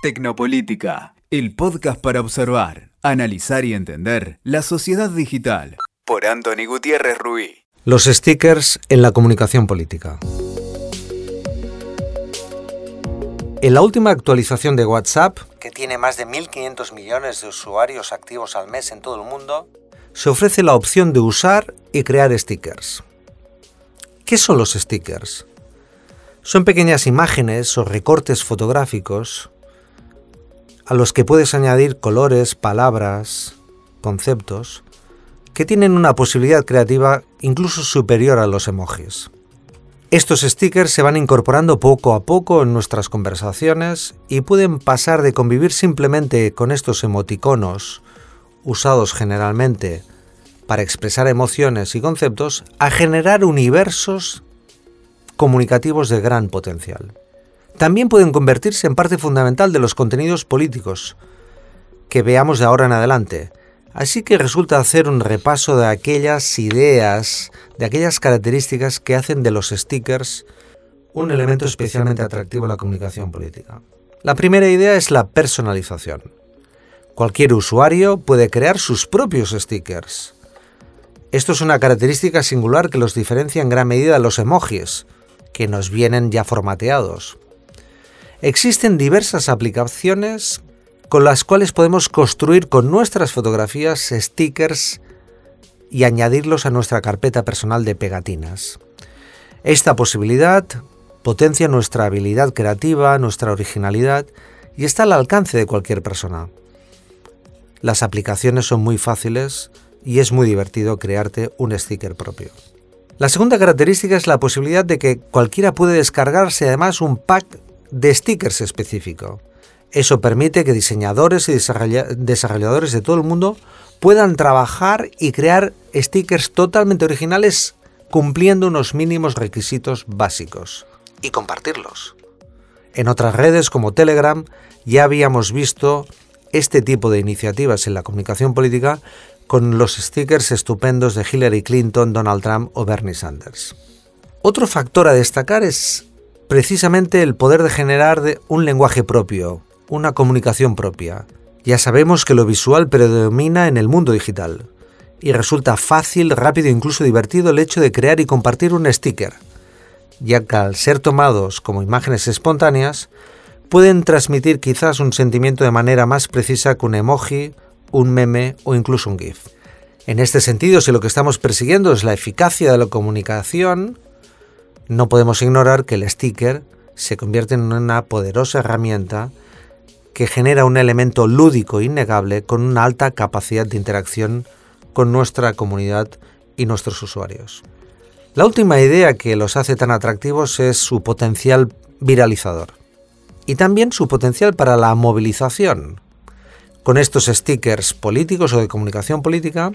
Tecnopolítica, el podcast para observar, analizar y entender la sociedad digital. Por Anthony Gutiérrez Ruiz. Los stickers en la comunicación política. En la última actualización de WhatsApp, que tiene más de 1.500 millones de usuarios activos al mes en todo el mundo, se ofrece la opción de usar y crear stickers. ¿Qué son los stickers? Son pequeñas imágenes o recortes fotográficos a los que puedes añadir colores, palabras, conceptos, que tienen una posibilidad creativa incluso superior a los emojis. Estos stickers se van incorporando poco a poco en nuestras conversaciones y pueden pasar de convivir simplemente con estos emoticonos, usados generalmente para expresar emociones y conceptos, a generar universos comunicativos de gran potencial. También pueden convertirse en parte fundamental de los contenidos políticos que veamos de ahora en adelante. Así que resulta hacer un repaso de aquellas ideas, de aquellas características que hacen de los stickers un elemento especialmente atractivo en la comunicación política. La primera idea es la personalización. Cualquier usuario puede crear sus propios stickers. Esto es una característica singular que los diferencia en gran medida de los emojis, que nos vienen ya formateados. Existen diversas aplicaciones con las cuales podemos construir con nuestras fotografías stickers y añadirlos a nuestra carpeta personal de pegatinas. Esta posibilidad potencia nuestra habilidad creativa, nuestra originalidad y está al alcance de cualquier persona. Las aplicaciones son muy fáciles y es muy divertido crearte un sticker propio. La segunda característica es la posibilidad de que cualquiera puede descargarse además un pack de stickers específico. Eso permite que diseñadores y desarrolladores de todo el mundo puedan trabajar y crear stickers totalmente originales cumpliendo unos mínimos requisitos básicos. Y compartirlos. En otras redes como Telegram ya habíamos visto este tipo de iniciativas en la comunicación política con los stickers estupendos de Hillary Clinton, Donald Trump o Bernie Sanders. Otro factor a destacar es precisamente el poder de generar un lenguaje propio, una comunicación propia. Ya sabemos que lo visual predomina en el mundo digital y resulta fácil, rápido e incluso divertido el hecho de crear y compartir un sticker, ya que al ser tomados como imágenes espontáneas, pueden transmitir quizás un sentimiento de manera más precisa que un emoji un meme o incluso un GIF. En este sentido, si lo que estamos persiguiendo es la eficacia de la comunicación, no podemos ignorar que el sticker se convierte en una poderosa herramienta que genera un elemento lúdico innegable con una alta capacidad de interacción con nuestra comunidad y nuestros usuarios. La última idea que los hace tan atractivos es su potencial viralizador y también su potencial para la movilización, con estos stickers políticos o de comunicación política,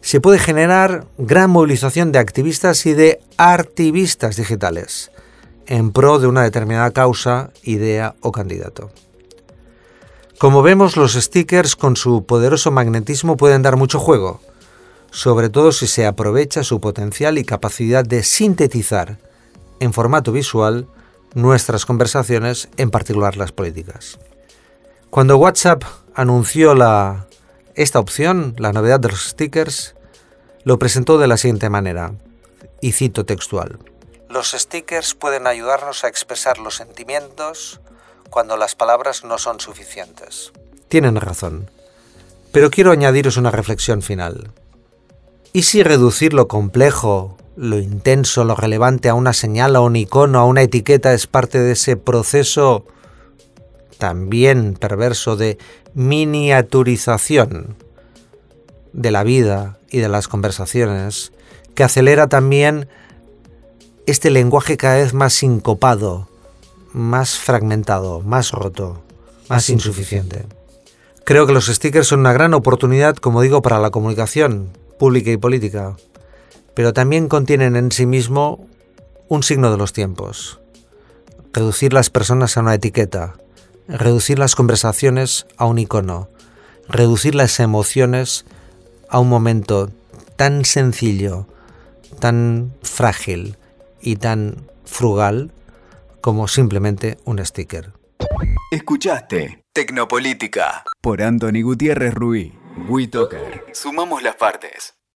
se puede generar gran movilización de activistas y de activistas digitales en pro de una determinada causa, idea o candidato. Como vemos, los stickers con su poderoso magnetismo pueden dar mucho juego, sobre todo si se aprovecha su potencial y capacidad de sintetizar en formato visual nuestras conversaciones, en particular las políticas. Cuando WhatsApp anunció la, esta opción, la novedad de los stickers, lo presentó de la siguiente manera, y cito textual. Los stickers pueden ayudarnos a expresar los sentimientos cuando las palabras no son suficientes. Tienen razón, pero quiero añadiros una reflexión final. ¿Y si reducir lo complejo, lo intenso, lo relevante a una señal, a un icono, a una etiqueta es parte de ese proceso también perverso de miniaturización de la vida y de las conversaciones, que acelera también este lenguaje cada vez más sincopado, más fragmentado, más roto, más insuficiente. Creo que los stickers son una gran oportunidad, como digo, para la comunicación pública y política, pero también contienen en sí mismo un signo de los tiempos. Reducir las personas a una etiqueta, reducir las conversaciones a un icono, reducir las emociones a un momento tan sencillo, tan frágil y tan frugal como simplemente un sticker. Escuchaste Tecnopolítica por Anthony Gutiérrez Ruiz. WeToker. Sumamos las partes.